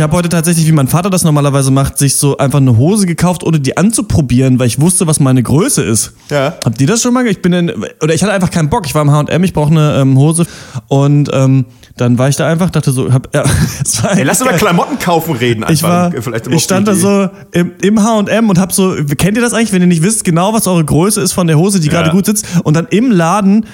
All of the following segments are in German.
Ich habe heute tatsächlich, wie mein Vater das normalerweise macht, sich so einfach eine Hose gekauft, ohne die anzuprobieren, weil ich wusste, was meine Größe ist. Ja. Habt ihr das schon mal? Ich bin in, oder ich hatte einfach keinen Bock. Ich war im H&M, ich brauche eine ähm, Hose und ähm, dann war ich da einfach, dachte so, hab, ja, es war Ey, lass über Klamotten kaufen reden. ich einfach. war, Vielleicht ich stand da so im, im H&M und hab so, kennt ihr das eigentlich, wenn ihr nicht wisst genau, was eure Größe ist von der Hose, die Ja. gerade gut sitzt und dann im Laden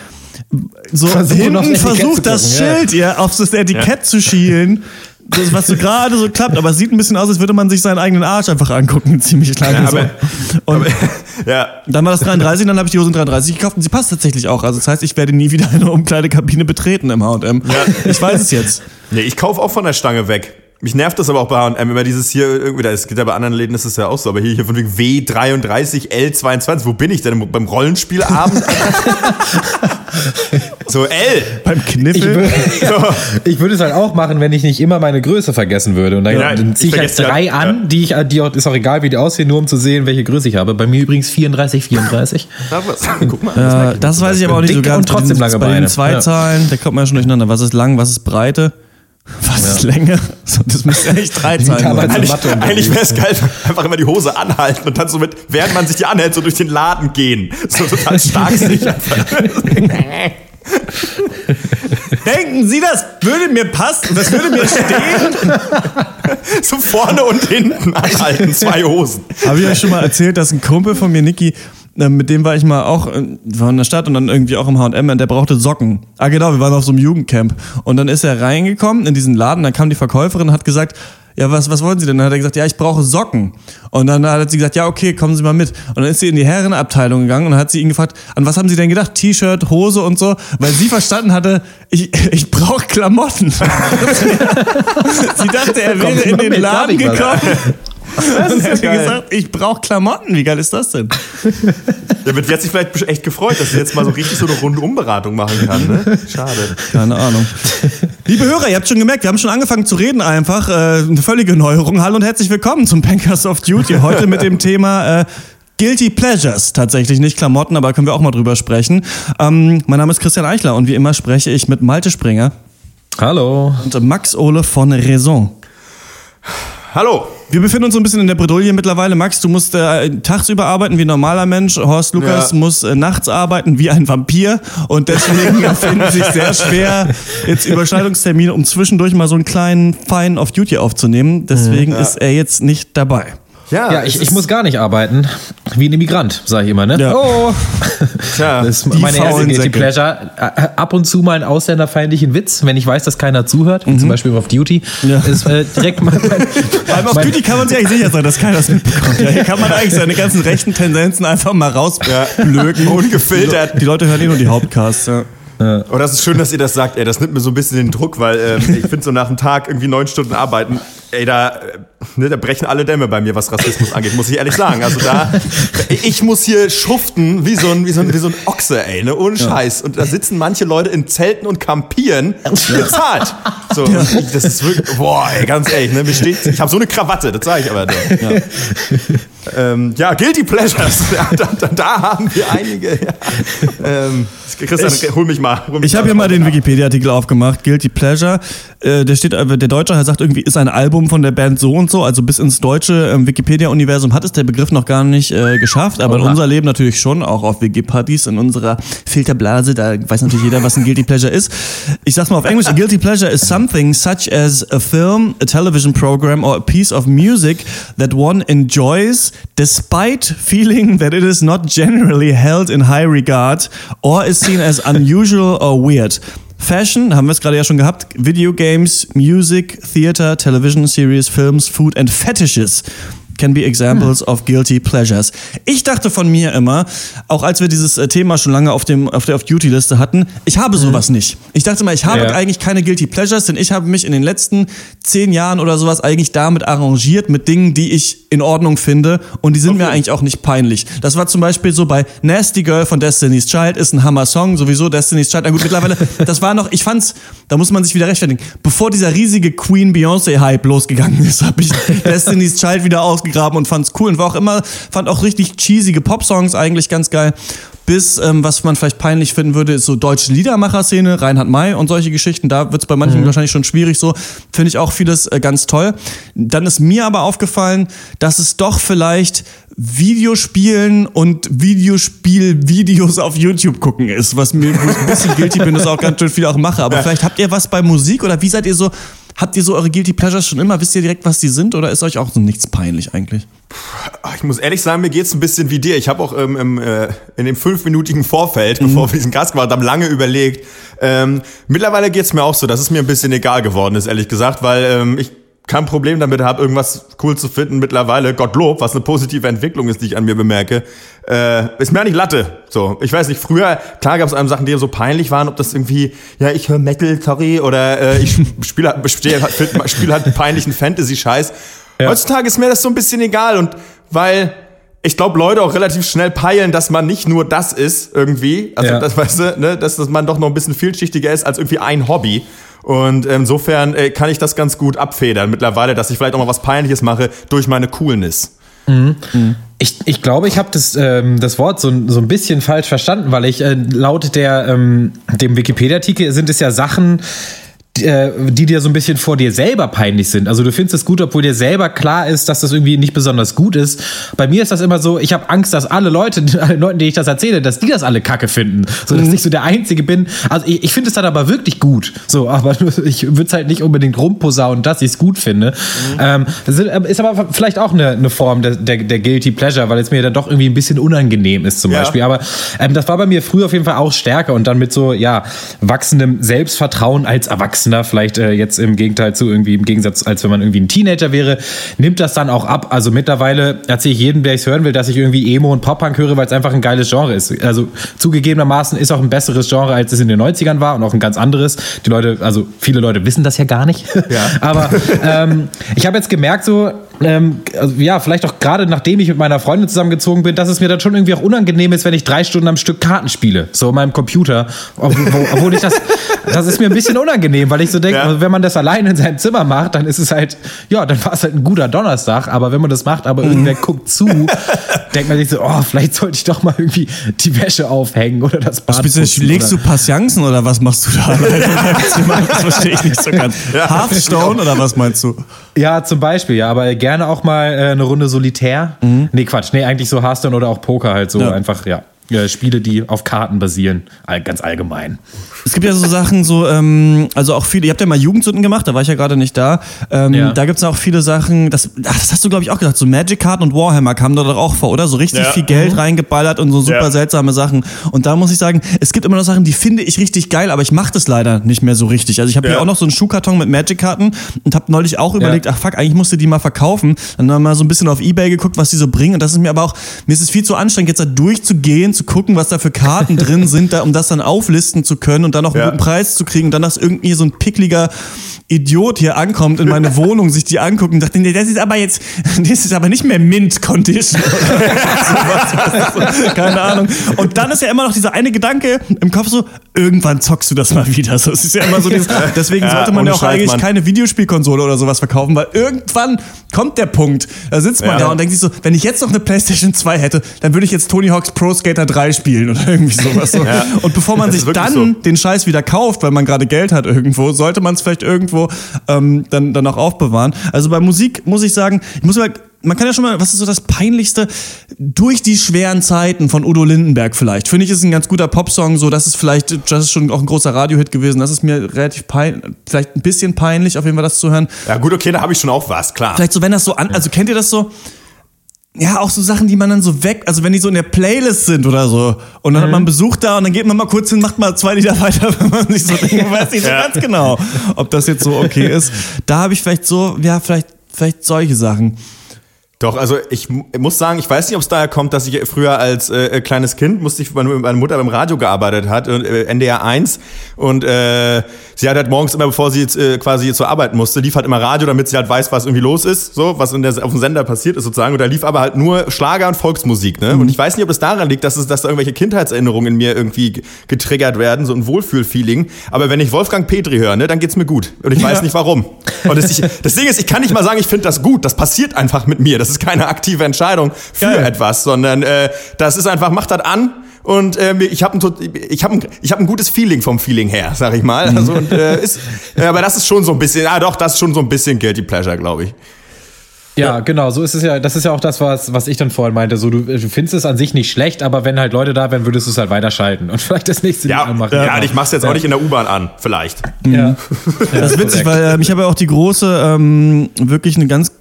so Versuchen, aufs hinten versucht das ja. Schild ja. auf das Etikett zu schielen. Das, was so gerade so klappt, aber es sieht ein bisschen aus, als würde man sich seinen eigenen Arsch einfach angucken, ziemlich lange Ja, so. aber- Ja. dann war das 33, dann habe ich die Hose in 33 gekauft und sie passt tatsächlich auch. Also das heißt, ich werde nie wieder eine Umkleidekabine betreten im H&M. Ich weiß es jetzt. Nee, ich kaufe auch von der Stange weg. Mich nervt das aber auch bei H&M immer dieses hier irgendwie, das geht ja bei anderen Läden, ist es ja auch so, aber hier, hier von wegen W33, L22, wo bin ich denn? Beim Rollenspielabend? so, L! Beim Ich, Kniffel. wür- ich würde es halt auch machen, wenn ich nicht immer meine Größe vergessen würde. Und dann, Ja, dann ziehe ich ich halt drei ja, an, die ich, die auch, ist auch egal, wie die aussehen, nur um zu sehen, welche Größe ich habe. Bei mir übrigens 34, 34. Na, was? Guck mal. Ja, das weiß ich aber auch nicht so ganz. und trotzdem Bei den- lange Bei den zwei Ja. Zahlen, da kommt man ja schon durcheinander. Was ist lang, was ist Breite? Was ist Länge? Das müsste eigentlich drei sein. in Eigentlich, eigentlich wäre es geil, einfach immer die Hose anhalten und dann so mit, während man sich die anhält, so durch den Laden gehen. So total stark sich einfach. Denken Sie, das würde mir passen? Das würde mir stehen? So vorne und hinten anhalten, zwei Hosen. Habe ich euch schon mal erzählt, dass ein Kumpel von mir, Niki, mit dem war ich mal auch äh, war in der Stadt und dann irgendwie auch im H&M und der brauchte Socken. Ah genau, wir waren auf so einem Jugendcamp und dann ist er reingekommen in diesen Laden, dann kam die Verkäuferin und hat gesagt, ja, was, was wollen Sie denn? Dann hat er gesagt, ja, ich brauche Socken. Und dann hat sie gesagt, ja, okay, kommen Sie mal mit. Und dann ist sie in die Herrenabteilung gegangen und hat sie ihn gefragt, an was haben Sie denn gedacht? T-Shirt, Hose und so? Weil sie verstanden hatte, ich, ich brauche Klamotten. sie dachte, er wäre in den Laden sag gekommen. Und hätte geil. gesagt, ich brauche Klamotten. Wie geil ist das denn? Ja, mit- die hat sich vielleicht echt gefreut, dass sie jetzt mal so richtig so eine Rundumberatung machen kann. Ne? Schade. Keine Ahnung. Liebe Hörer, ihr habt schon gemerkt, wir haben schon angefangen zu reden einfach. Äh, eine völlige Neuerung. Hallo und herzlich willkommen zum Pankers of Duty. Heute mit dem Thema äh, Guilty Pleasures. Tatsächlich nicht Klamotten, aber können wir auch mal drüber sprechen. Ähm, mein Name ist Christian Eichler und wie immer spreche ich mit Malte Springer Hallo. und Max Ole von Raison. Hallo. Wir befinden uns so ein bisschen in der Bredouille mittlerweile. Max, du musst äh, tagsüber arbeiten wie ein normaler Mensch. Horst Lukas Ja. muss äh, nachts arbeiten wie ein Vampir. Und deswegen finden es sich sehr schwer, jetzt Überschneidungstermine, um zwischendurch mal so einen kleinen Fine of Duty aufzunehmen. Deswegen ist er jetzt nicht dabei. Ja, es ich, ich muss gar nicht arbeiten. Wie ein Immigrant, sage ich immer, ne? Ja. Oh! Tja, Das ist Die meine erste faulen Guilty Säcke. Pleasure. Äh, Ab und zu mal einen ausländerfeindlichen Witz, wenn ich weiß, dass keiner zuhört, wie zum Beispiel auf Duty, Mhm. Ja. ist äh, direkt mein, mein, Vor allem auf Duty kann man sich eigentlich sicher sein, dass keiner das mitbekommt. Ja, hier kann man eigentlich seine ganzen rechten Tendenzen einfach mal rausblöken. Ungefiltert. Die Leute hören eh nur die Hauptcasts. Ja. Oh, das ist schön, dass ihr das sagt. Ey, das nimmt mir so ein bisschen den Druck, weil ähm, ich finde so nach einem Tag irgendwie neun Stunden arbeiten, ey, da, äh, ne, da brechen alle Dämme bei mir, was Rassismus angeht, muss ich ehrlich sagen. Also da, ich muss hier schuften wie so ein, wie so ein, wie so ein Ochse, ey, ne, ohne Scheiß. Und da sitzen manche Leute in Zelten und kampieren, bezahlt. So, ich, das ist wirklich, boah, ey, ganz ehrlich, ne, steht, ich habe so eine Krawatte, das sage ich aber dir. Ja. Ähm, ja, Guilty Pleasures, da, da, da haben wir einige. Ja. Ähm, Christian, Ich- hol mich mal. Hol mich Ich habe hier mal den Wikipedia-Artikel aufgemacht, Guilty Pleasure. Äh, der steht, äh, der Deutsche sagt irgendwie, ist ein Album von der Band so und so. Also bis ins deutsche ähm, Wikipedia-Universum hat es der Begriff noch gar nicht äh, geschafft, aber in Oha. unser Leben natürlich schon, auch auf WG-Partys, in unserer Filterblase, da weiß natürlich jeder, was ein Guilty Pleasure ist. Ich sag's mal auf Englisch, a Guilty Pleasure is something such as a film, a television program or a piece of music that one enjoys despite feeling that it is not generally held in high regard or is seen as unusual or weird. Fashion, haben wir es gerade ja schon gehabt, Video Games, Music, Theater, Television Series, Films, Food and Fetishes can be examples of guilty pleasures. Ich dachte von mir immer, auch als wir dieses äh, Thema schon lange auf, dem, auf der Off-Duty-Liste hatten, ich habe sowas nicht. Ich dachte mal, ich habe Ja. eigentlich keine guilty pleasures, denn ich habe mich in den letzten zehn Jahren oder sowas eigentlich damit arrangiert, mit Dingen, die ich in Ordnung finde und die sind mir eigentlich auch nicht peinlich. Das war zum Beispiel so bei Nasty Girl von Destiny's Child, ist ein Hammer-Song, sowieso Destiny's Child. Na gut, mittlerweile, das war noch, ich fand's, da muss man sich wieder rechtfertigen. Bevor dieser riesige Queen Beyoncé-Hype losgegangen ist, habe ich Destiny's Child wieder ausgesucht ausgegraben und fand's cool und war auch immer, fand auch richtig cheesige Popsongs eigentlich ganz geil. Bis, ähm, was man vielleicht peinlich finden würde, ist so deutsche Liedermacher-Szene, Reinhard May und solche Geschichten. Da wird's bei manchen wahrscheinlich schon schwierig so. Finde ich auch vieles äh, ganz toll. Dann ist mir aber aufgefallen, dass es doch vielleicht Videospielen und Videospiel-Videos auf YouTube gucken ist, was mir ein bisschen guilty bin, das auch ganz schön viel auch mache. Aber vielleicht habt ihr was bei Musik oder wie seid ihr so, habt ihr so eure Guilty Pleasures schon immer? Wisst ihr direkt, was die sind oder ist euch auch so nichts peinlich eigentlich? Ich muss ehrlich sagen, mir geht's ein bisschen wie dir. Ich habe auch ähm, im, äh, in dem fünfminütigen Vorfeld, bevor wir diesen Gast gemacht haben, lange überlegt. Ähm, mittlerweile geht's mir auch so, dass es mir ein bisschen egal geworden ist, ehrlich gesagt, weil ähm, ich kein Problem damit habe, irgendwas cool zu finden mittlerweile. Gottlob, was eine positive Entwicklung ist, die ich an mir bemerke. Äh, ist mir nicht Latte. So, ich weiß nicht, früher, klar gab es einem Sachen, die so peinlich waren, ob das irgendwie, ja, ich höre Metal, sorry, oder äh, ich spiele halt, spiel halt, spiel halt peinlichen Fantasy-Scheiß. Ja. Heutzutage ist mir das so ein bisschen egal und weil ich glaube, Leute auch relativ schnell peilen, dass man nicht nur das ist irgendwie, also Ja. das weißt du, ne, dass, dass man doch noch ein bisschen vielschichtiger ist als irgendwie ein Hobby. Und insofern äh, kann ich das ganz gut abfedern mittlerweile, dass ich vielleicht auch mal was Peinliches mache durch meine Coolness. Ich, ich glaube, ich habe das, ähm, das Wort so, so ein bisschen falsch verstanden, weil ich äh, laut der, ähm, dem Wikipedia-Artikel sind es ja Sachen, die, äh, die dir so ein bisschen vor dir selber peinlich sind. Also du findest es gut, obwohl dir selber klar ist, dass das irgendwie nicht besonders gut ist. Bei mir ist das immer so, ich habe Angst, dass alle Leute, alle Leuten, denen ich das erzähle, dass die das alle kacke finden. So dass ich so der Einzige bin. Also ich, ich finde es dann aber wirklich gut. So, aber ich würde es halt nicht unbedingt rumposaunen, dass ich es gut finde. Ähm, das sind- ist aber vielleicht auch eine, eine Form der, der, der Guilty Pleasure, weil es mir dann doch irgendwie ein bisschen unangenehm ist zum Ja. Beispiel. Aber ähm, das war bei mir früher auf jeden Fall auch stärker und dann mit so, ja, wachsendem Selbstvertrauen als Erwachsener, vielleicht äh, jetzt im Gegenteil zu irgendwie, im Gegensatz, als wenn man irgendwie ein Teenager wäre, nimmt das dann auch ab. Also mittlerweile erzähle ich jedem, der es hören will, dass ich irgendwie Emo und Pop-Punk höre, weil es einfach ein geiles Genre ist. Also zugegebenermaßen ist auch ein besseres Genre, als es in den 90ern war und auch ein ganz anderes. Die Leute, also viele Leute wissen das ja gar nicht. Ja. Aber ähm, ich habe jetzt gemerkt, so, ähm, also, ja, vielleicht auch gerade nachdem ich mit meiner Freundin zusammengezogen bin, dass es mir dann schon irgendwie auch unangenehm ist, wenn ich drei Stunden am Stück Karten spiele, so in meinem Computer. Obwohl, ich das, das ist mir ein bisschen unangenehm, weil ich so denke, Ja. wenn man das alleine in seinem Zimmer macht, dann ist es halt, ja, dann war es halt ein guter Donnerstag, aber wenn man das macht, aber irgendwer guckt zu, denkt man sich so, oh, vielleicht sollte ich doch mal irgendwie die Wäsche aufhängen oder das Bad putzen legst du oder- Passianzen oder was machst du da? das verstehe ich nicht so ganz. Hearthstone oder was meinst du? Ja, zum Beispiel, ja, aber gerne auch mal äh, eine Runde Solitär. Nee, Quatsch, nee, eigentlich so Hearthstone oder auch Poker halt so Ja. einfach, ja. äh, Spiele, die auf Karten basieren, all, ganz allgemein. Es gibt ja so Sachen, so, ähm, also auch viele, ihr habt ja mal Jugendsünden gemacht, da war ich ja gerade nicht da. Ähm, Ja. Da gibt es auch viele Sachen, das, ach, das hast du, glaube ich, auch gesagt, so Magic-Karten und Warhammer kamen da doch auch vor, oder? So richtig Ja. viel Geld reingeballert und so super Ja. seltsame Sachen. Und da muss ich sagen, es gibt immer noch Sachen, die finde ich richtig geil, aber ich mache das leider nicht mehr so richtig. Also ich habe Ja. hier auch noch so einen Schuhkarton mit Magic-Karten und habe neulich auch überlegt, ach fuck, eigentlich musste die mal verkaufen. Dann haben wir mal so ein bisschen auf Ebay geguckt, was die so bringen. Und das ist mir aber auch, mir ist es viel zu anstrengend, jetzt da durchzugehen, zu gucken, was da für Karten drin sind, da, um das dann auflisten zu können und dann noch einen Ja. guten Preis zu kriegen. Und dann, dass irgendwie so ein pickliger Idiot hier ankommt in meine Wohnung, sich die anguckt und sagt, nee, das ist aber jetzt, das ist aber nicht mehr Mint Condition. Du, Keine Ahnung. Und dann ist ja immer noch dieser eine Gedanke im Kopf so, irgendwann zockst du das mal wieder. So, es ist ja immer so dieses, deswegen sollte man ja auch Scheiß, eigentlich Mann. keine Videospielkonsole oder sowas verkaufen, weil irgendwann kommt der Punkt. Da sitzt man Ja. da und denkt sich so, wenn ich jetzt noch eine Playstation 2 hätte, dann würde ich jetzt Tony Hawk's Pro Skater 3 spielen oder irgendwie sowas. So. Ja. Und bevor man sich dann so. den Scheiß wieder kauft, weil man gerade Geld hat irgendwo, sollte man es vielleicht irgendwo ähm, dann, dann auch aufbewahren. Also bei Musik muss ich sagen, ich muss mal, man kann ja schon mal, was ist so das Peinlichste? Durch die schweren Zeiten von Udo Lindenberg vielleicht. Finde ich, ist ein ganz guter Popsong, so, das ist vielleicht, das ist schon auch ein großer Radiohit gewesen, das ist mir relativ peinlich, vielleicht ein bisschen peinlich, auf jeden Fall das zu hören. Ja, gut, okay, da habe ich schon auch was, klar. Vielleicht so, wenn das so an, also kennt ihr das so? Ja, auch so Sachen, die man dann so weg, also wenn die so in der Playlist sind oder so. Und dann hat man Besuch da und dann geht man mal kurz hin, macht mal zwei Lieder weiter, wenn man sich so denkt, weiß nicht so Ja. ganz genau, ob das jetzt so okay ist. Da habe ich vielleicht so, ja, vielleicht, vielleicht solche Sachen. Doch, also ich mu- muss sagen, ich weiß nicht, ob es daher kommt, dass ich früher als äh, kleines Kind musste ich, weil meine Mutter beim Radio gearbeitet hat, äh, NDR 1 und äh, sie hat halt morgens immer, bevor sie jetzt, äh, quasi zur Arbeit musste, lief halt immer Radio, damit sie halt weiß, was irgendwie los ist, so, was in der, auf dem Sender passiert ist sozusagen. Und da lief aber halt nur Schlager und Volksmusik, ne? Und ich weiß nicht, ob es daran liegt, dass es, dass da irgendwelche Kindheitserinnerungen in mir irgendwie getriggert werden, so ein Wohlfühlfeeling, aber wenn ich Wolfgang Petri höre, ne, dann geht's mir gut. Und ich weiß Ja. nicht warum. Und das, ich, das Ding ist, ich kann nicht mal sagen, ich finde das gut, das passiert einfach mit mir, das Das ist keine aktive Entscheidung für Geil. etwas, sondern äh, das ist einfach, mach das an und äh, ich habe ein, ich hab ein, ich hab ein gutes Feeling vom Feeling her, sag ich mal. Also, und, äh, ist, äh, aber das ist schon so ein bisschen, ah doch, das ist schon so ein bisschen Guilty Pleasure, glaube ich. Ja, genau, so ist es ja. Das ist ja auch das, was, was ich dann vorhin meinte. So, du, du findest es an sich nicht schlecht, aber wenn halt Leute da wären, würdest du es halt weiterschalten und vielleicht das nächste Ja, Lied anmachen. ja, ich mach's jetzt auch nicht in der U-Bahn an, vielleicht. Ja. Das ist witzig, weil ähm, ich habe ja auch die große, ähm, wirklich eine ganz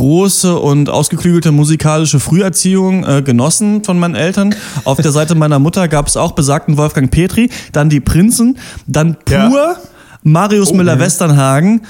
große und ausgeklügelte musikalische Früherziehung äh, genossen von meinen Eltern. Auf der Seite meiner Mutter gab es auch besagten Wolfgang Petri, dann die Prinzen, dann Ja. Pur, Marius Müller-Westernhagen.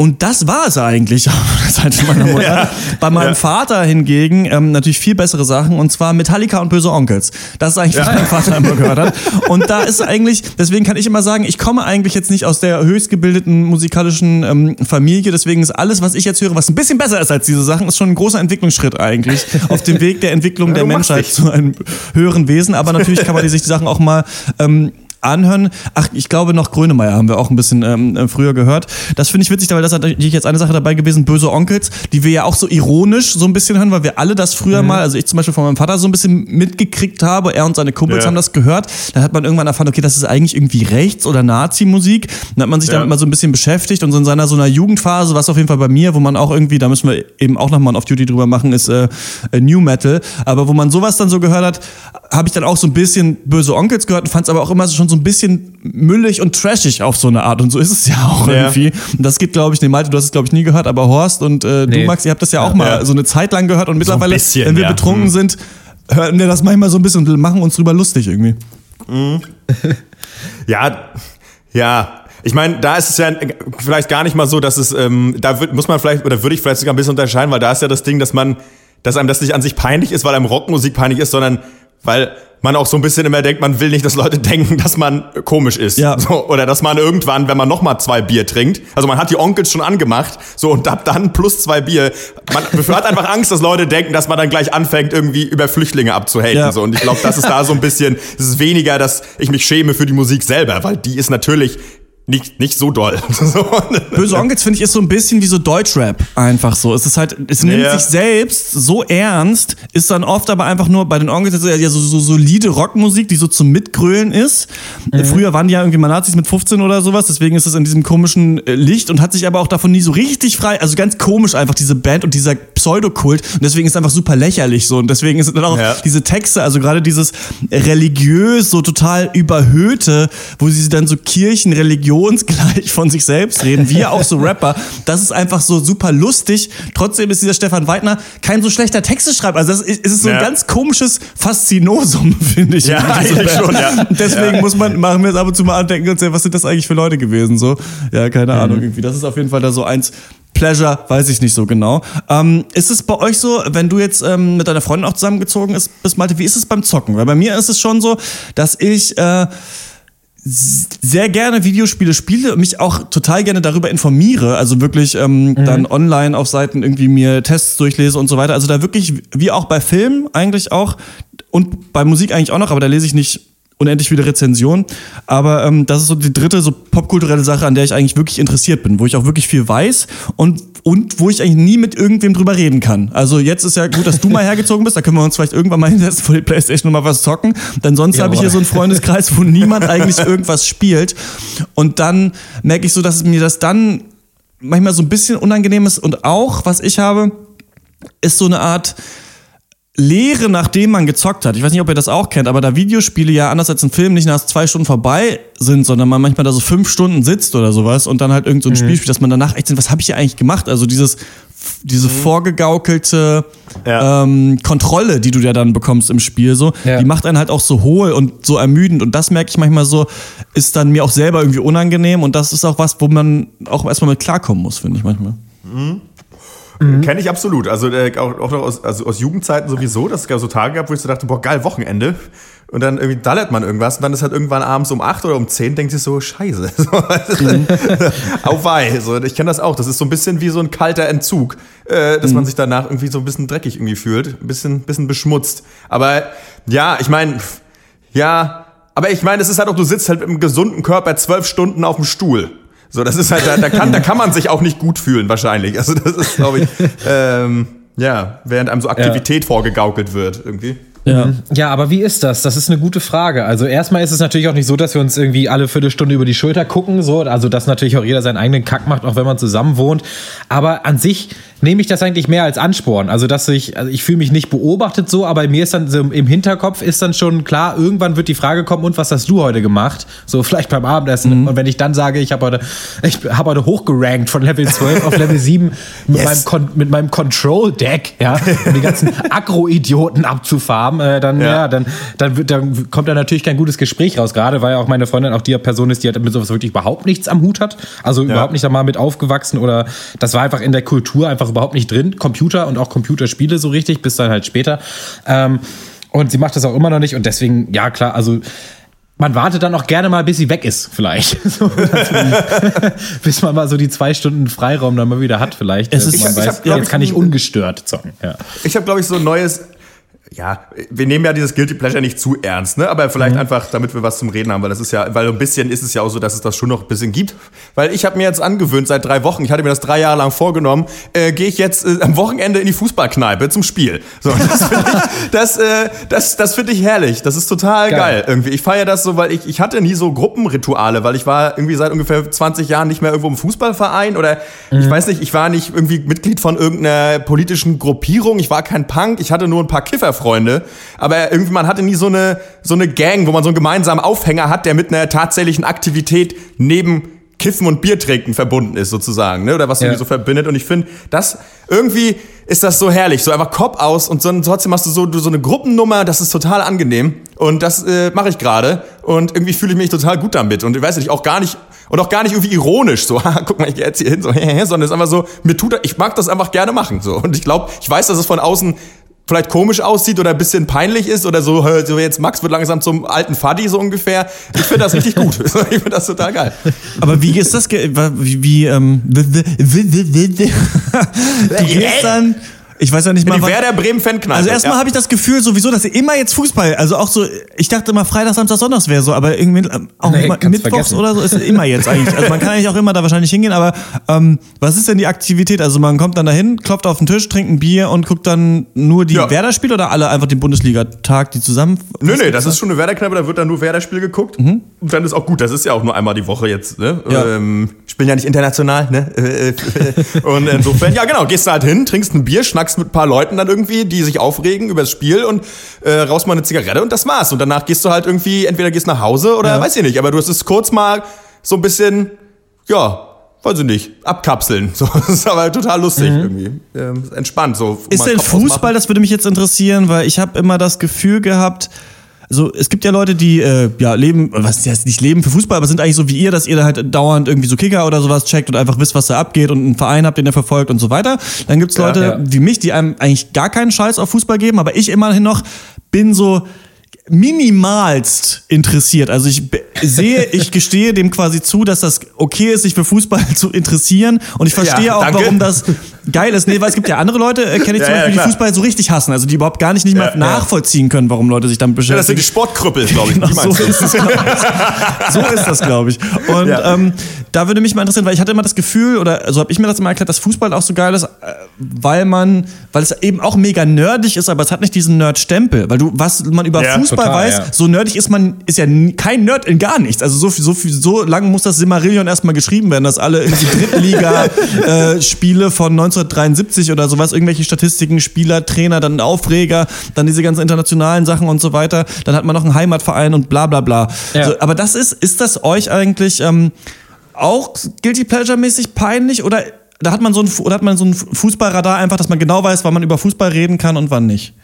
Und das war es eigentlich Seite meiner Mutter. Bei meinem Ja. Vater hingegen ähm, natürlich viel bessere Sachen und zwar Metallica und Böse Onkels. Das ist eigentlich, was mein Vater immer gehört hat. Und da ist eigentlich, deswegen kann ich immer sagen, ich komme eigentlich jetzt nicht aus der höchst gebildeten musikalischen ähm, Familie. Deswegen ist alles, was ich jetzt höre, was ein bisschen besser ist als diese Sachen, ist schon ein großer Entwicklungsschritt eigentlich auf dem Weg der Entwicklung der Menschheit dich. zu einem höheren Wesen. Aber natürlich kann man sich die Sachen auch mal ähm, anhören. Ach, ich glaube noch Grönemeyer haben wir auch ein bisschen ähm, äh, früher gehört. Das finde ich witzig, weil das hat natürlich jetzt eine Sache dabei gewesen, böse Onkels, die wir ja auch so ironisch so ein bisschen hören, weil wir alle das früher mal, also ich zum Beispiel von meinem Vater so ein bisschen mitgekriegt habe, er und seine Kumpels Ja. haben das gehört. Dann hat man irgendwann erfahren, okay, das ist eigentlich irgendwie Rechts- oder Nazi-Musik. Dann hat man sich Ja. damit mal so ein bisschen beschäftigt und so in seiner so einer Jugendphase, was auf jeden Fall bei mir, wo man auch irgendwie, da müssen wir eben auch nochmal ein Off-Duty drüber machen, ist äh, äh, New Metal. Aber wo man sowas dann so gehört hat, habe ich dann auch so ein bisschen böse Onkels gehört und fand es aber auch immer so schon so ein bisschen müllig und trashig auf so eine Art. Und so ist es ja auch Ja. irgendwie. Und das geht, glaube ich, nee, Malte, du hast es, glaube ich, nie gehört, aber Horst und äh, du, Nee. Max, ihr habt das ja auch mal Ja. so eine Zeit lang gehört und mittlerweile, bisschen, wenn wir ja. betrunken Mhm. sind, hören wir das manchmal so ein bisschen und machen uns drüber lustig irgendwie. Ja, ja. Ich meine, da ist es ja vielleicht gar nicht mal so, dass es, ähm, da wird, muss man vielleicht, oder würde ich vielleicht sogar ein bisschen unterscheiden, weil da ist ja das Ding, dass man, dass einem das nicht an sich peinlich ist, weil einem Rockmusik peinlich ist, sondern weil man auch so ein bisschen immer denkt, man will nicht, dass Leute denken, dass man komisch ist. Ja. So, oder dass man irgendwann, wenn man noch mal zwei Bier trinkt, also man hat die Onkels schon angemacht, so und ab dann plus zwei Bier, man hat einfach Angst, dass Leute denken, dass man dann gleich anfängt, irgendwie über Flüchtlinge abzuhaten. Ja. So. Und ich glaube, das ist da so ein bisschen, es ist weniger, dass ich mich schäme für die Musik selber, weil die ist natürlich nicht, nicht so doll. Böse Onkels finde ich ist so ein bisschen wie so Deutschrap einfach so. Es ist halt, es nimmt Ja. sich selbst so ernst, ist dann oft aber einfach nur bei den Onkels ja so, so solide Rockmusik, die so zum Mitgrölen ist. Früher waren die ja irgendwie mal Nazis mit 15 oder sowas, deswegen ist es in diesem komischen äh, Licht und hat sich aber auch davon nie so richtig frei, also ganz komisch einfach diese Band und dieser Pseudokult und deswegen ist es einfach super lächerlich so und deswegen ist dann auch Ja. diese Texte, also gerade dieses religiös, so total überhöhte, wo sie dann so Kirchen religionsgleich von sich selbst reden, wie auch so Rapper, das ist einfach so super lustig. Trotzdem ist dieser Stefan Weidner kein so schlechter Texteschreiber. Also das ist, es ist so ein Ja. ganz komisches Faszinosum, finde ich. Ja, eigentlich Band. schon, ja. Deswegen muss man, machen wir es ab und zu mal andenken und sagen, was sind das eigentlich für Leute gewesen? So, ja, keine Ahnung, irgendwie. Das ist auf jeden Fall da so eins. Pleasure, weiß ich nicht so genau. Ähm, ist es bei euch so, wenn du jetzt ähm, mit deiner Freundin auch zusammengezogen ist, bist, Malte, wie ist es beim Zocken? Weil bei mir ist es schon so, dass ich äh, sehr gerne Videospiele spiele und mich auch total gerne darüber informiere. Also wirklich ähm, dann online auf Seiten irgendwie mir Tests durchlese und so weiter. Also da wirklich, wie auch bei Filmen eigentlich auch und bei Musik eigentlich auch noch, aber da lese ich nicht unendlich viele Rezensionen. Aber ähm, das ist so die dritte so popkulturelle Sache, an der ich eigentlich wirklich interessiert bin, wo ich auch wirklich viel weiß und, und wo ich eigentlich nie mit irgendwem drüber reden kann. Also jetzt ist ja gut, dass du mal hergezogen bist, da können wir uns vielleicht irgendwann mal hinsetzen vor die Playstation und mal was zocken. Denn sonst habe ich hier so einen Freundeskreis, wo niemand eigentlich irgendwas spielt. Und dann merke ich so, dass mir das dann manchmal so ein bisschen unangenehm ist. Und auch, was ich habe, ist so eine Art Lehre, nachdem man gezockt hat. Ich weiß nicht, ob ihr das auch kennt, aber da Videospiele ja anders als ein Film nicht nach zwei Stunden vorbei sind, sondern man manchmal da so fünf Stunden sitzt oder sowas und dann halt irgend so ein Spiel spielt, dass man danach echt denkt, was habe ich hier eigentlich gemacht? Also dieses diese vorgegaukelte Ja. ähm, Kontrolle, die du ja dann bekommst im Spiel, so, Ja. die macht einen halt auch so hohl und so ermüdend. Und das merke ich manchmal so, ist dann mir auch selber irgendwie unangenehm. Und das ist auch was, wo man auch erstmal mit klarkommen muss, finde ich manchmal. Kenne ich absolut. Also äh, auch, auch noch aus, also aus Jugendzeiten sowieso, dass es gab so Tage gab, wo ich so dachte, boah, geil, Wochenende. Und dann irgendwie dallert man irgendwas und dann ist halt irgendwann abends um 8 oder um 10, denkt sich so, scheiße. So, Au wei. So, ich kenne das auch. Das ist so ein bisschen wie so ein kalter Entzug, äh, dass man sich danach irgendwie so ein bisschen dreckig irgendwie fühlt. Ein bisschen, bisschen beschmutzt. Aber ja, ich meine, ja, aber ich meine, es ist halt auch, du sitzt halt mit einem gesunden Körper zwölf Stunden auf dem Stuhl. So, das ist halt, da, da, kann, da kann man sich auch nicht gut fühlen, wahrscheinlich. Also, das ist, glaube ich, ähm, Ja, während einem so Aktivität vorgegaukelt wird irgendwie. Ja. ja, aber wie ist das? Das ist eine gute Frage. Also erstmal ist es natürlich auch nicht so, dass wir uns irgendwie alle Viertelstunde über die Schulter gucken, so, also dass natürlich auch jeder seinen eigenen Kack macht, auch wenn man zusammen wohnt. Aber an sich nehme ich das eigentlich mehr als Ansporn. Also dass ich, also ich fühle mich nicht beobachtet so, aber mir ist dann so im Hinterkopf ist dann schon klar, irgendwann wird die Frage kommen, und was hast du heute gemacht? So vielleicht beim Abendessen. Mhm. Und wenn ich dann sage, ich habe heute, ich habe heute hochgerankt von Level 12 auf Level 7 mit, yes. meinem, Con mit meinem Control-Deck, ja, um die ganzen Agro-Idioten abzufarben, äh, dann, ja. ja, dann, dann, dann kommt da natürlich kein gutes Gespräch raus, gerade weil ja auch meine Freundin auch die Person ist, die halt mit sowas wirklich überhaupt nichts am Hut hat. Also ja. überhaupt nicht da mal mit aufgewachsen oder das war einfach in der Kultur einfach überhaupt nicht drin. Computer und auch Computerspiele so richtig, bis dann halt später. Ähm, und sie macht das auch immer noch nicht und deswegen, ja klar, also man wartet dann auch gerne mal, bis sie weg ist, vielleicht. So, bis man mal so die zwei Stunden Freiraum dann mal wieder hat, vielleicht. Es ist, ich, weiß, ich hab, jetzt kann ich ungestört zocken. Ja. Ich habe, glaube ich, so ein neues ja, wir nehmen ja dieses Guilty Pleasure nicht zu ernst, ne? Aber vielleicht mhm. einfach, damit wir was zum Reden haben, weil das ist ja, weil ein bisschen ist es ja auch so, dass es das schon noch ein bisschen gibt. Weil ich habe mir jetzt angewöhnt seit drei Wochen, ich hatte mir das drei Jahre lang vorgenommen, äh, gehe ich jetzt äh, am Wochenende in die Fußballkneipe zum Spiel. So, das finde ich, das, äh, das, das finde ich herrlich. Das ist total geil, geil irgendwie. Ich feiere das so, weil ich, ich hatte nie so Gruppenrituale, weil ich war irgendwie seit ungefähr 20 Jahren nicht mehr irgendwo im Fußballverein oder mhm. ich weiß nicht, ich war nicht irgendwie Mitglied von irgendeiner politischen Gruppierung, ich war kein Punk, ich hatte nur ein paar Kiffer Freunde. Aber irgendwie, man hatte nie so eine, so eine Gang, wo man so einen gemeinsamen Aufhänger hat, der mit einer tatsächlichen Aktivität neben Kiffen und Bier trinken verbunden ist, sozusagen, ne? Oder was ja. irgendwie so verbindet. Und ich finde, das irgendwie ist das so herrlich. So einfach Kopf aus und so, trotzdem hast du so, so eine Gruppennummer, das ist total angenehm. Und das äh, mache ich gerade. Und irgendwie fühle ich mich total gut damit. Und ich weiß nicht, auch gar nicht, und auch gar nicht irgendwie ironisch, so, guck mal, ich gehe jetzt hier hin, so, sondern es ist einfach so, mir tut, ich mag das einfach gerne machen, so. Und ich glaube, ich weiß, dass es von außen vielleicht komisch aussieht oder ein bisschen peinlich ist oder so, so jetzt Max wird langsam zum alten Faddy so ungefähr. Ich finde das richtig gut. ich finde das total geil. Aber wie ist das, wie, wie ähm, du gehst dann ich weiß ja nicht mal. Die Werder Bremen Fankneipe. Also erstmal ja. habe ich das Gefühl sowieso, dass immer jetzt Fußball, also auch so, ich dachte immer Freitag, Samstag, Sonntags wäre so, aber irgendwie ähm, auch nee, Mittwochs vergessen. oder so ist immer jetzt eigentlich. Also man kann eigentlich auch immer da wahrscheinlich hingehen, aber ähm, was ist denn die Aktivität? Also man kommt dann dahin, klopft auf den Tisch, trinkt ein Bier und guckt dann nur die ja. Werder-Spiele oder alle einfach den Bundesliga-Tag, die zusammen? Nö, nö, das ist schon eine Werder-Kneipe, da wird dann nur Werder-Spiel geguckt. Mhm. Und dann ist auch gut, das ist ja auch nur einmal die Woche jetzt, ne? Ja. Ähm, ich bin ja nicht international, ne? und insofern, ja genau, gehst du halt hin, trinkst ein Bier, schnackst mit ein paar Leuten dann irgendwie, die sich aufregen über das Spiel und äh, raus mal eine Zigarette und das war's. Und danach gehst du halt irgendwie, entweder gehst nach Hause oder ja. weiß ich nicht, aber du hast es kurz mal so ein bisschen, ja, weiß ich nicht, abkapseln. So, das ist aber total lustig mhm. irgendwie. Ähm, entspannt so. Ist denn Fußball, das würde mich jetzt interessieren, weil ich habe immer das Gefühl gehabt, so, es gibt ja Leute, die äh, ja leben, was heißt nicht leben für Fußball, aber sind eigentlich so wie ihr, dass ihr da halt dauernd irgendwie so Kicker oder sowas checkt und einfach wisst, was da abgeht und einen Verein habt, den ihr verfolgt und so weiter. Dann gibt's Leute ja, ja. wie mich, die einem eigentlich gar keinen Scheiß auf Fußball geben, aber ich immerhin noch bin so, minimalst interessiert. Also ich sehe, ich gestehe dem quasi zu, dass das okay ist, sich für Fußball zu interessieren. Und ich verstehe ja, auch, warum das geil ist. Nee, weil es gibt ja andere Leute, äh, kenne ich zum ja, Beispiel, ja, die Fußball so richtig hassen. Also die überhaupt gar nicht, nicht mal nachvollziehen können, warum Leute sich damit beschäftigen. Ja, das sind die Sportkrüppel, glaube ich. Genau, so, ist es, glaub ich. so ist das, glaube ich. Und ähm, da würde mich mal interessieren, weil ich hatte immer das Gefühl, oder so habe ich mir das immer erklärt, dass Fußball auch so geil ist, äh, weil man, weil es eben auch mega nerdig ist, aber es hat nicht diesen Nerd-Stempel. Weil du, was man über Fußball Fußball Total, weiß, ja. so nerdig ist man, ist ja kein Nerd in gar nichts. Also so, so, so lange muss das Simmerillion erstmal geschrieben werden, dass alle irgendwie Drittliga-Spiele äh, von 1973 oder sowas, irgendwelche Statistiken, Spieler, Trainer, dann Aufreger, dann diese ganzen internationalen Sachen und so weiter. Dann hat man noch einen Heimatverein und bla bla bla. Ja. So, aber das ist, ist das euch eigentlich ähm, auch Guilty Pleasure-mäßig peinlich oder da hat man so ein, oder hat man so ein Fußballradar einfach, dass man genau weiß, wann man über Fußball reden kann und wann nicht?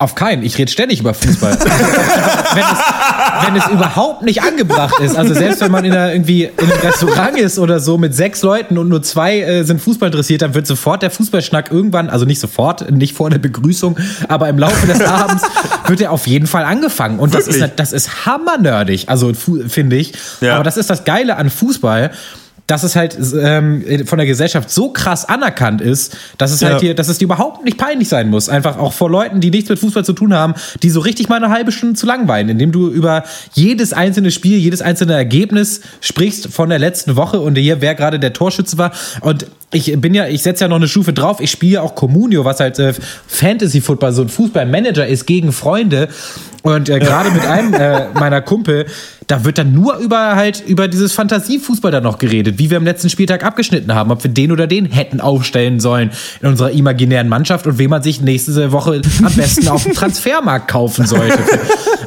Auf keinen. Ich rede ständig über Fußball. wenn, es, wenn es überhaupt nicht angebracht ist. Also selbst wenn man in einer, irgendwie in einem Restaurant ist oder so mit sechs Leuten und nur zwei äh, sind Fußball interessiert, dann wird sofort der Fußballschnack irgendwann, also nicht sofort, nicht vor der Begrüßung, aber im Laufe des Abends wird er auf jeden Fall angefangen. Und das ist, das ist hammernerdig, also finde ich. Ja. Aber das ist das Geile an Fußball dass es halt ähm, von der Gesellschaft so krass anerkannt ist, dass es halt ja. halt hier, dass es dir überhaupt nicht peinlich sein muss. Einfach auch vor Leuten, die nichts mit Fußball zu tun haben, die so richtig mal eine halbe Stunde zu langweilen, indem du über jedes einzelne Spiel, jedes einzelne Ergebnis sprichst von der letzten Woche und hier, wer gerade der Torschütze war. Und ich bin ja, ich setze ja noch eine Stufe drauf. Ich spiele ja auch Communio, was halt äh, Fantasy Football, so ein Fußballmanager ist gegen Freunde. Und äh, gerade mit einem äh, meiner Kumpel, da wird dann nur über halt über dieses Fantasiefußball dann noch geredet, wie wir am letzten Spieltag abgeschnitten haben, ob wir den oder den hätten aufstellen sollen in unserer imaginären Mannschaft und wem man sich nächste Woche am besten auf dem Transfermarkt kaufen sollte.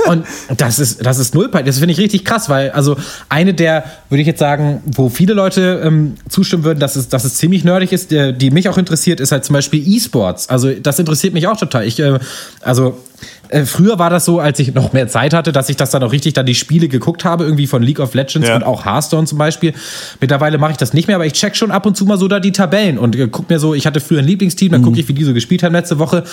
Und das ist das ist null, das finde ich richtig krass, weil also eine der würde ich jetzt sagen, wo viele Leute ähm, zustimmen würden, dass es dass es ziemlich nerdig ist, der, die mich auch interessiert, ist halt zum Beispiel E-Sports. Also das interessiert mich auch total. Ich äh, also äh, früher war das so, als ich noch mehr Zeit hatte, dass ich das dann auch richtig dann die Spiele geguckt habe, irgendwie von League of Legends Ja. und auch Hearthstone zum Beispiel. Mittlerweile mache ich das nicht mehr, aber ich check schon ab und zu mal so da die Tabellen und äh, guck mir so, ich hatte früher ein Lieblingsteam, dann gucke ich, wie die so gespielt haben letzte Woche.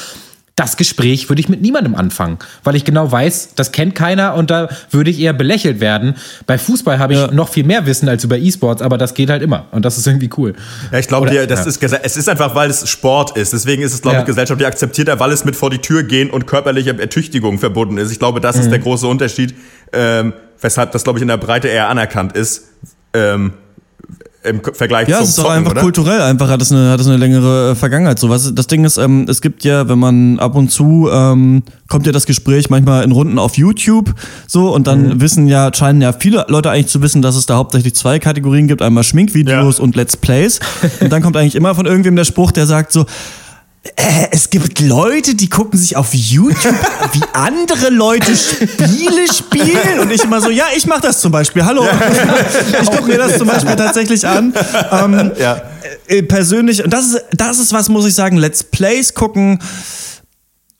Das Gespräch würde ich mit niemandem anfangen, weil ich genau weiß, das kennt keiner und da würde ich eher belächelt werden. Bei Fußball habe ich Ja. noch viel mehr Wissen als über E-Sports, aber das geht halt immer und das ist irgendwie cool. Ja, ich glaube, dir, das ja. ist es ist einfach, weil es Sport ist. Deswegen ist es, glaube Ja. ich, gesellschaftlich akzeptierter, weil es mit vor die Tür gehen und körperlicher Ertüchtigung verbunden ist. Ich glaube, das Mhm. ist der große Unterschied, ähm, weshalb das, glaube ich, in der Breite eher anerkannt ist. Ähm, im Vergleich Ja, zum es ist auch einfach oder? kulturell einfach, hat es eine, hat es eine längere äh, Vergangenheit. So, was, das Ding ist, ähm, es gibt ja, wenn man ab und zu, ähm, kommt ja das Gespräch manchmal in Runden auf YouTube, so, und dann Mhm. wissen ja, scheinen ja viele Leute eigentlich zu wissen, dass es da hauptsächlich zwei Kategorien gibt, einmal Schminkvideos Ja. und Let's Plays. Und dann kommt eigentlich immer von irgendwem der Spruch, der sagt so, es gibt Leute, die gucken sich auf YouTube, wie andere Leute Spiele spielen. Und ich immer so, ja, ich mache das zum Beispiel. Hallo. Ich gucke mir das zum Beispiel tatsächlich an. Ähm, Ja. äh, persönlich, und das ist, das ist was, muss ich sagen, Let's Plays gucken.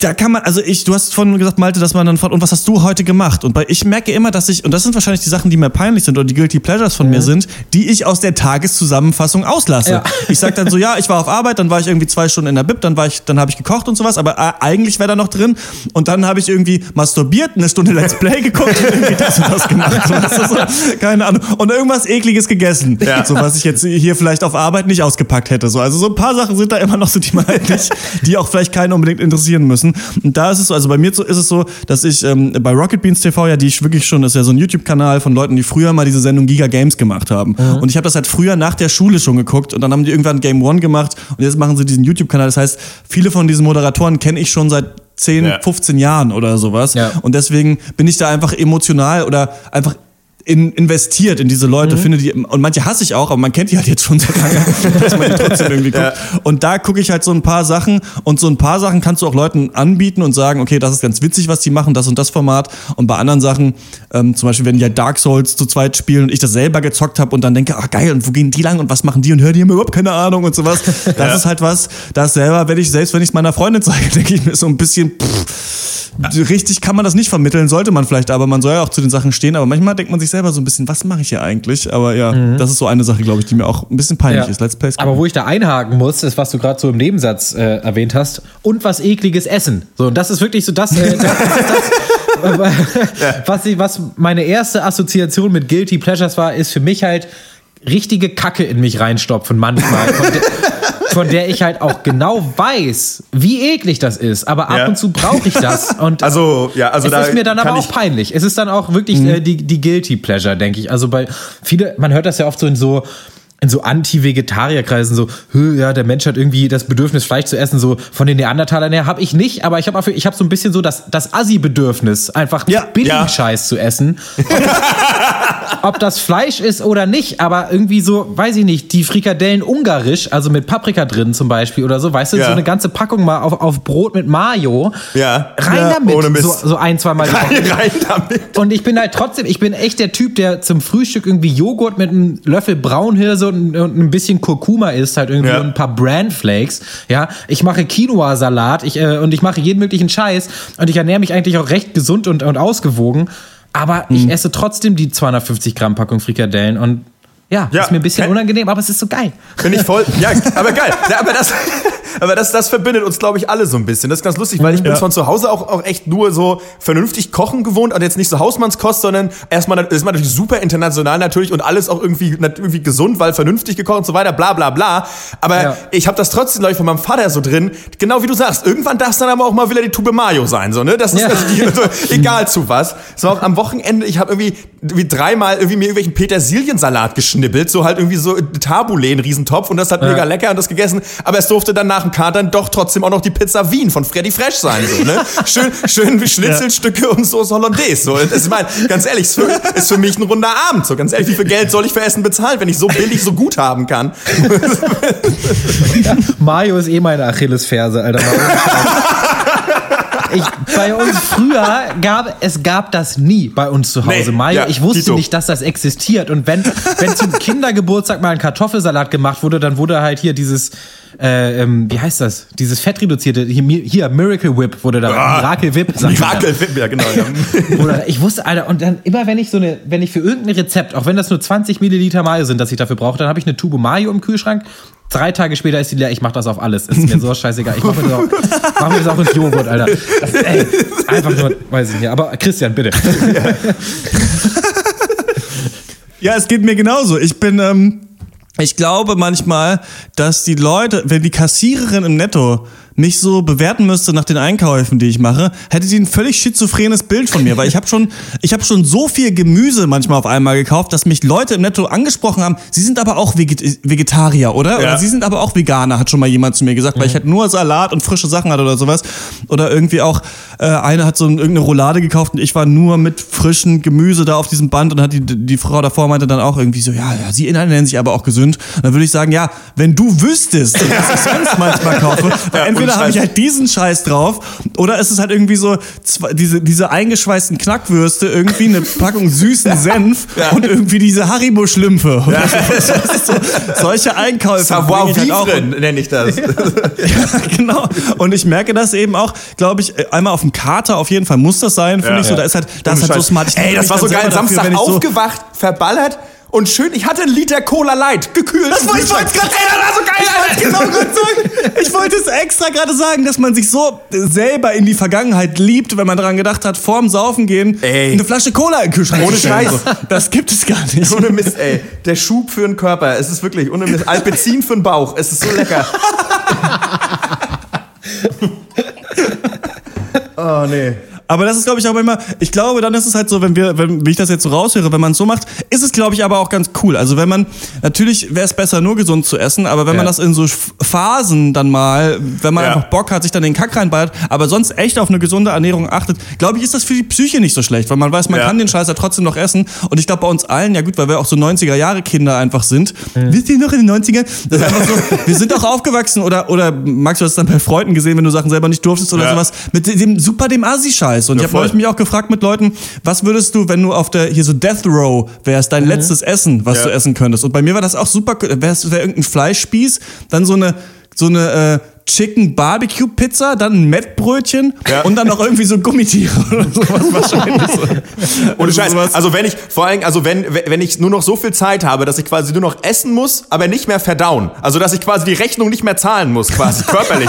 Da kann man, also ich, du hast vorhin gesagt, Malte, dass man dann fragt, und was hast du heute gemacht? Und bei, ich merke immer, dass ich, und das sind wahrscheinlich die Sachen, die mir peinlich sind oder die Guilty Pleasures von mir sind, die ich aus der Tageszusammenfassung auslasse. Ja. Ich sag dann so, ja, ich war auf Arbeit, dann war ich irgendwie zwei Stunden in der Bib, dann war ich, dann habe ich gekocht und sowas, aber äh, eigentlich wäre da noch drin. Und dann habe ich irgendwie masturbiert, eine Stunde Let's Play geguckt und irgendwie das und das gemacht. So, weißt du, so, keine Ahnung. Und irgendwas ekliges gegessen. Ja. So was ich jetzt hier vielleicht auf Arbeit nicht ausgepackt hätte. So, also so ein paar Sachen sind da immer noch so, die man halt nicht, die auch vielleicht keinen unbedingt interessieren müssen. Und da ist es so, also bei mir ist es so, dass ich ähm, bei Rocket Beans TV ja, die ich wirklich schon, das ist ja so ein YouTube-Kanal von Leuten, die früher mal diese Sendung Giga Games gemacht haben. Und ich habe das halt früher nach der Schule schon geguckt und dann haben die irgendwann Game One gemacht und jetzt machen sie diesen YouTube-Kanal. Das heißt, viele von diesen Moderatoren kenne ich schon seit 10, Ja. 15 Jahren oder sowas. Ja. Und deswegen bin ich da einfach emotional oder einfach in, investiert in diese Leute, Mhm. finde die, und manche hasse ich auch, aber man kennt die halt jetzt schon so lange, dass man die trotzdem irgendwie guckt. Und da gucke ich halt so ein paar Sachen und so ein paar Sachen kannst du auch Leuten anbieten und sagen, okay, das ist ganz witzig, was die machen, das und das Format. Und bei anderen Sachen, ähm, zum Beispiel, wenn die halt Dark Souls zu zweit spielen und ich das selber gezockt habe und dann denke, ach geil, und wo gehen die lang und was machen die und hör die haben überhaupt keine Ahnung und sowas. Das ist halt was, das selber, wenn ich, selbst wenn ich es meiner Freundin zeige, denke ich mir so ein bisschen, pff, richtig kann man das nicht vermitteln, sollte man vielleicht, aber man soll ja auch zu den Sachen stehen. Aber manchmal denkt man sich selber so ein bisschen, was mache ich hier eigentlich? Aber ja, das ist so eine Sache, glaube ich, die mir auch ein bisschen peinlich Ja. ist. Let's Plays. Aber wo ich da einhaken muss, ist, was du gerade so im Nebensatz äh, erwähnt hast, und was ekliges Essen. So, und das ist wirklich so das, äh, das, das, das was, ich, was meine erste Assoziation mit Guilty Pleasures war, ist für mich halt richtige Kacke in mich reinstopfen manchmal. Von der, ich halt auch genau weiß, wie eklig das ist. Aber ab Ja. und zu brauche ich das. Und Also, ja, also es da ist mir dann aber auch ich- peinlich. Es ist dann auch wirklich äh, die, die Guilty Pleasure, denke ich. Also bei viele, man hört das ja oft so in so in so Anti-Vegetarier-Kreisen so, "Hö, ja, der Mensch hat irgendwie das Bedürfnis, Fleisch zu essen, so von den Neandertalern her, habe ich nicht, aber ich habe ich hab so ein bisschen so das, das Assi-Bedürfnis, einfach Ja, billigen ja. Scheiß zu essen. Ob das Fleisch ist oder nicht, aber irgendwie so, weiß ich nicht, die Frikadellen ungarisch, also mit Paprika drin zum Beispiel oder so, weißt du, Ja. so eine ganze Packung mal auf, auf Brot mit Mayo. Ja. Rein damit. ohne Mist. So, so ein, zwei Mal rein, rein damit. Und ich bin halt trotzdem, ich bin echt der Typ, der zum Frühstück irgendwie Joghurt mit einem Löffel Braunhirse und, und ein bisschen Kurkuma isst, halt irgendwie Ja. und ein paar Brandflakes. Ja, ich mache Quinoa-Salat ich, äh, und ich mache jeden möglichen Scheiß und ich ernähre mich eigentlich auch recht gesund und, und ausgewogen. Aber Mhm. ich esse trotzdem die 250 Gramm Packung Frikadellen und ja, Ja, ist mir ein bisschen unangenehm, aber es ist so geil. Finde ich voll. Ja, aber geil. Ja, aber das, Aber das, das verbindet uns, glaube ich, alle so ein bisschen. Das ist ganz lustig, weil ich bin Ja. von zu Hause auch, auch echt nur so vernünftig kochen gewohnt und jetzt nicht so Hausmannskost, sondern erstmal ist man natürlich super international natürlich und alles auch irgendwie, irgendwie gesund, weil vernünftig gekocht und so weiter, bla bla bla. Aber Ja. ich habe das trotzdem, glaube ich, von meinem Vater so drin. Genau wie du sagst, irgendwann darf es dann aber auch mal wieder die Tube Mayo sein, so, ne? Das ist Ja. also die, also, egal zu was. So auch am Wochenende, ich habe irgendwie wie dreimal irgendwie mir irgendwelchen Petersiliensalat geschnibbelt, so halt irgendwie so Tabule, ein Riesentopf und das hat mega lecker und das gegessen. Aber es durfte dann nach dem Katern doch trotzdem auch noch die Pizza Wien von Freddy Fresh sein, so, ne? Schön, schön Schnitzelstücke und Soße Hollandaise, so. Ich meine, ganz ehrlich, ist für, ist für mich ein runder Abend, so. Ganz ehrlich, wie viel Geld soll ich für Essen bezahlen, wenn ich so billig so gut haben kann? Mario ist eh meine Achillesferse, Alter. Ich, bei uns früher gab es gab das nie bei uns zu Hause. Nee, Mayo, ja, ich wusste Tito. nicht, dass das existiert. Und wenn, wenn zum Kindergeburtstag mal ein Kartoffelsalat gemacht wurde, dann wurde halt hier dieses, äh, ähm, wie heißt das? Dieses fettreduzierte, hier, hier Miracle Whip wurde da, Miracle Whip. da. Mirakel, ja, genau. Ja. Oder ich wusste, Alter, und dann immer, wenn ich so eine, wenn ich für irgendein Rezept, auch wenn das nur 20 Milliliter Mayo sind, dass ich dafür brauche, dann habe ich eine Tube Mayo im Kühlschrank. Drei Tage später ist die leer, ich mach das auf alles. Ist mir so scheißegal. Ich mach mir das auch, mach mir das auch ins Joghurt, Alter. Das, ey, einfach nur, weiß ich nicht. Aber Christian, bitte. Ja, es geht mir genauso. Ich bin, ähm, ich glaube manchmal, dass die Leute, wenn die Kassiererin im Netto mich so bewerten müsste nach den Einkäufen, die ich mache, hätte sie ein völlig schizophrenes Bild von mir, weil ich habe schon, ich habe schon so viel Gemüse manchmal auf einmal gekauft, dass mich Leute im Netto angesprochen haben. Sie sind aber auch Veget Vegetarier, oder? Oder Ja. Sie sind aber auch Veganer, hat schon mal jemand zu mir gesagt, weil ich halt nur Salat und frische Sachen hatte oder sowas. Oder irgendwie auch äh, eine hat so ein, irgendeine Roulade gekauft und ich war nur mit frischem Gemüse da auf diesem Band und hat die, die Frau davor meinte dann auch irgendwie so, ja, ja, sie nennen sich aber auch gesund. Und dann würde ich sagen, ja, wenn du wüsstest, was ich sonst manchmal kaufe, weil entweder habe ich halt diesen Scheiß drauf oder ist es halt irgendwie so zwei, diese, diese eingeschweißten Knackwürste, irgendwie eine Packung süßen Senf und irgendwie diese Haribo-Schlümpfe. Oder so. Das solche Einkäufe. Savoir ich halt auch. nenne ich das. Ja, genau. Und ich merke das eben auch, glaube ich, einmal auf dem Kater auf jeden Fall muss das sein, finde Ja, ich so. ja. Da ist halt, da ist halt so smart. Ich Ey, das war so geil. dafür, Samstag so- aufgewacht, verballert und schön. Ich hatte einen Liter Cola Light, gekühlt. Das wollte ich wollte es gerade sagen. das war so geil, Ich wollte genau. Ich wollte es extra gerade sagen, dass man sich so selber in die Vergangenheit liebt, wenn man daran gedacht hat, vorm Saufen gehen, Ey. eine Flasche Cola in den Kühlschrank Ohne. Scheiß. Das gibt es gar nicht. Ohne Mist, ey. Der Schub für den Körper. Es ist wirklich ohne Mist. Alpezin für den Bauch. Es ist so lecker. oh, nee. Aber das ist, glaube ich, auch immer, ich glaube, dann ist es halt so, wenn wir, wenn, wie ich das jetzt so raushöre, wenn man es so macht, ist es, glaube ich, aber auch ganz cool. Also wenn man, natürlich wäre es besser, nur gesund zu essen, aber wenn man Ja. das in so Phasen dann mal, wenn man Ja. einfach Bock hat, sich dann den Kack reinballert, aber sonst echt auf eine gesunde Ernährung achtet, glaube ich, ist das für die Psyche nicht so schlecht, weil man weiß, man Ja. kann den Scheiß ja trotzdem noch essen. Und ich glaube, bei uns allen, ja gut, weil wir auch so 90er-Jahre-Kinder einfach sind. Wisst ihr noch in den 90ern? Das ist einfach so, wir sind auch aufgewachsen oder, oder Max, du hast es dann bei Freunden gesehen, wenn du Sachen selber nicht durftest oder sowas, mit dem super dem Assi-Scheiß. Und ich habe mich auch gefragt mit Leuten, was würdest du, wenn du auf der hier so Death Row wärst, dein letztes Essen, was Ja. du essen könntest? Und bei mir war das auch super, wär's wär irgendein Fleischspieß, dann so eine so eine äh, Chicken Barbecue Pizza, dann ein Mettbrötchen Ja. und dann noch irgendwie so Gummitiere oder sowas wahrscheinlich. Ohne Scheiß. Also wenn ich, vor allem, also wenn, wenn ich nur noch so viel Zeit habe, dass ich quasi nur noch essen muss, aber nicht mehr verdauen. Also dass ich quasi die Rechnung nicht mehr zahlen muss, quasi körperlich.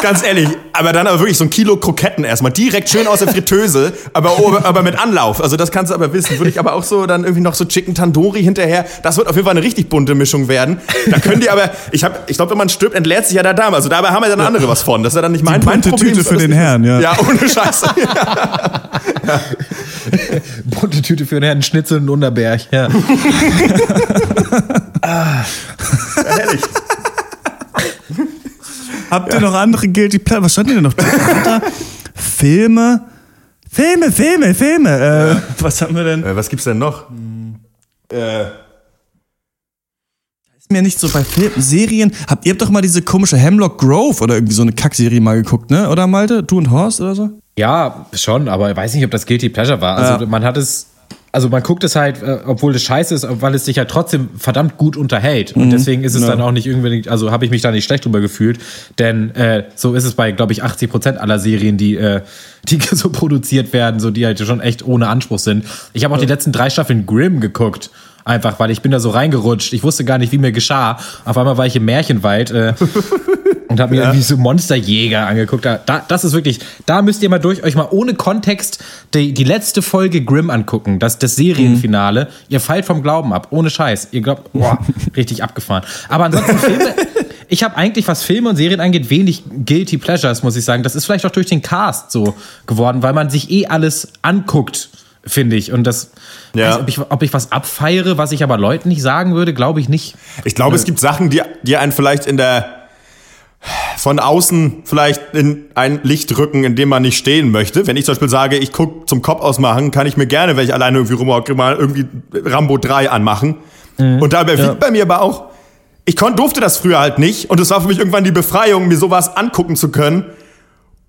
Ganz ehrlich. Aber dann aber wirklich so ein Kilo Kroketten erstmal. Direkt schön aus der Fritteuse, aber, aber mit Anlauf. Also das kannst du aber wissen. Würde ich aber auch so dann irgendwie noch so Chicken Tandoori hinterher. Das wird auf jeden Fall eine richtig bunte Mischung werden. Da können die aber, ich ich glaube, wenn man stirbt, entleert sich ja der Darm. Also dabei haben ja dann andere was von. Das ist ja dann nicht mein, mein bunte Problem. Tüte für den Herrn, ja. Ja, ohne Scheiße. Bunte Tüte für den Herrn Schnitzel und Unterberg. Ja. Herrlich. Habt ihr noch andere Guilty Pleasure? Was stand ihr denn noch? Filme, Filme, Filme, Filme. Äh, Was haben wir denn? Äh, was gibt's denn noch? Äh, Ist mir nicht so bei Filmen, Serien. Habt ihr habt doch mal diese komische Hemlock Grove oder irgendwie so eine Kackserie mal geguckt, ne? Oder Malte? Du und Horst oder so? Ja, schon, aber ich weiß nicht, ob das Guilty Pleasure war. Also Ja. man hat es, also man guckt es halt, äh, obwohl es scheiße ist, weil es sich halt trotzdem verdammt gut unterhält. Und deswegen ist es Ja. dann auch nicht irgendwie, also habe ich mich da nicht schlecht drüber gefühlt. Denn äh, so ist es bei, glaube ich, 80 Prozent aller Serien, die, äh, die so produziert werden, so die halt schon echt ohne Anspruch sind. Ich habe auch die letzten drei Staffeln Grimm geguckt. Einfach, weil ich bin da so reingerutscht. Ich wusste gar nicht, wie mir geschah. Auf einmal war ich im Märchenwald. Äh, und habe mir ja. irgendwie so Monsterjäger angeguckt. Da, da, das ist wirklich, da müsst ihr mal durch euch mal ohne Kontext die, die letzte Folge Grimm angucken, das, das Serienfinale. Mhm. Ihr fallt vom Glauben ab, ohne Scheiß. Ihr glaubt, boah, richtig abgefahren. Aber ansonsten Filme, ich habe eigentlich, was Filme und Serien angeht, wenig Guilty Pleasures, muss ich sagen. Das ist vielleicht auch durch den Cast so geworden, weil man sich eh alles anguckt, finde ich. Und das, ja. ob, ich, ob ich was abfeiere, was ich aber Leuten nicht sagen würde, glaube ich nicht. Ich glaube, es gibt Sachen, die, die einen vielleicht in der von außen vielleicht in ein Licht rücken, in dem man nicht stehen möchte. Wenn ich zum Beispiel sage, ich gucke zum Kopf ausmachen, kann ich mir gerne, wenn ich alleine irgendwie rumhocke, mal irgendwie Rambo 3 anmachen. Mhm. Und dabei ja. bei mir aber auch, ich durfte das früher halt nicht und es war für mich irgendwann die Befreiung, mir sowas angucken zu können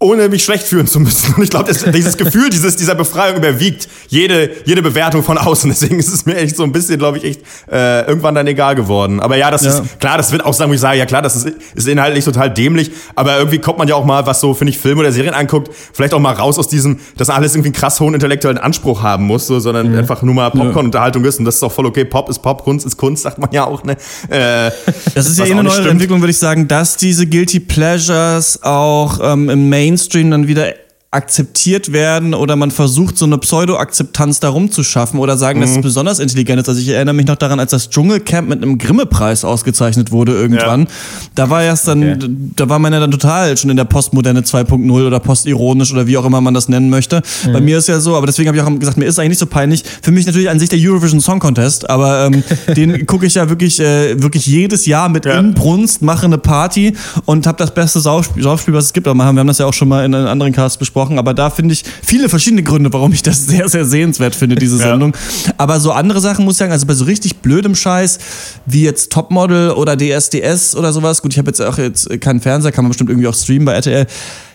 ohne mich schlecht fühlen zu müssen. Und ich glaube, dieses Gefühl dieses, dieser Befreiung überwiegt jede, jede Bewertung von außen. Deswegen ist es mir echt so ein bisschen, glaube ich, echt äh, irgendwann dann egal geworden. Aber ja, das ja. ist klar, das wird auch sagen, wo ich sage, ja klar, das ist, ist inhaltlich total dämlich, aber irgendwie kommt man ja auch mal, was so, finde ich, Filme oder Serien anguckt, vielleicht auch mal raus aus diesem, dass alles irgendwie einen krass hohen intellektuellen Anspruch haben muss, so, sondern mhm. einfach nur mal Popcorn-Unterhaltung ist. Und das ist auch voll okay. Pop ist Pop, Kunst ist Kunst, sagt man ja auch. Ne? Äh, das ist ja eh eine neue Entwicklung, würde ich sagen, dass diese Guilty Pleasures auch ähm, im Main Mainstream dann wieder akzeptiert werden oder man versucht, so eine Pseudo-Akzeptanz darum zu schaffen oder sagen, mhm. dass es mhm. besonders intelligent ist. Also ich erinnere mich noch daran, als das Dschungelcamp mit einem Grimme-Preis ausgezeichnet wurde irgendwann. Ja. Da war erst dann, okay. da war man ja dann total schon in der Postmoderne 2.0 oder postironisch oder wie auch immer man das nennen möchte. Mhm. Bei mir ist ja so, aber deswegen habe ich auch gesagt, mir ist eigentlich nicht so peinlich. Für mich natürlich an sich der Eurovision Song Contest, aber ähm, den gucke ich ja wirklich, äh, wirklich jedes Jahr mit ja. Inbrunst, mache eine Party und habe das beste Saufspiel, was es gibt. Aber wir haben das ja auch schon mal in einem anderen Cast besprochen gesprochen, aber da finde ich viele verschiedene Gründe, warum ich das sehr, sehr sehenswert finde, diese Sendung. Ja. Aber so andere Sachen muss ich sagen, also bei so richtig blödem Scheiß, wie jetzt Topmodel oder DSDS oder sowas, gut, ich habe jetzt auch jetzt keinen Fernseher, kann man bestimmt irgendwie auch streamen bei RTL,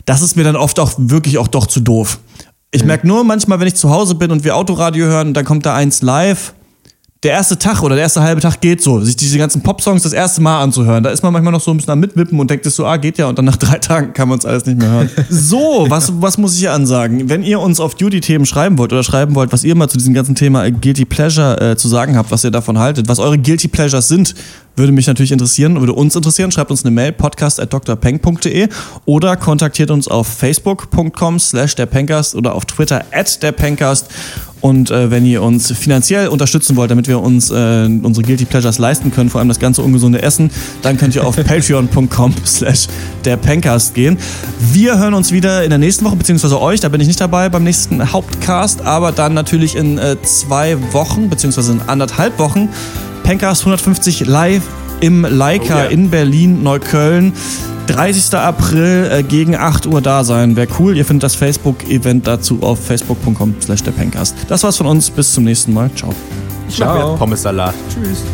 das ist mir dann oft auch wirklich auch doch zu doof. Ich mhm. merke nur manchmal, wenn ich zu Hause bin und wir Autoradio hören, dann kommt da eins live der erste Tag oder der erste halbe Tag geht so, sich diese ganzen Popsongs das erste Mal anzuhören. Da ist man manchmal noch so ein bisschen am Mitwippen und denkt sich so, ah, geht ja, und dann nach drei Tagen kann man es alles nicht mehr hören. so, was, was muss ich hier ansagen? Wenn ihr uns auf Duty-Themen schreiben wollt oder schreiben wollt, was ihr mal zu diesem ganzen Thema Guilty Pleasure äh, zu sagen habt, was ihr davon haltet, was eure Guilty Pleasures sind, würde mich natürlich interessieren, würde uns interessieren. Schreibt uns eine Mail, podcast at drpeng.de oder kontaktiert uns auf facebook.com slash der Pencast oder auf Twitter at der Pencast und äh, wenn ihr uns finanziell unterstützen wollt, damit wir uns äh, unsere Guilty Pleasures leisten können, vor allem das ganze ungesunde Essen, dann könnt ihr auf patreon.com slash der Pencast gehen. Wir hören uns wieder in der nächsten Woche, beziehungsweise euch, da bin ich nicht dabei beim nächsten Hauptcast, aber dann natürlich in äh, zwei Wochen, beziehungsweise in anderthalb Wochen. Pencast 150 live im Leica oh, yeah. in Berlin, Neukölln. 30. April äh, gegen 8 Uhr da sein. Wäre cool. Ihr findet das Facebook-Event dazu auf facebook.com slash der Pencast. Das war's von uns. Bis zum nächsten Mal. Ciao. Ciao. Pommes Salat. Tschüss.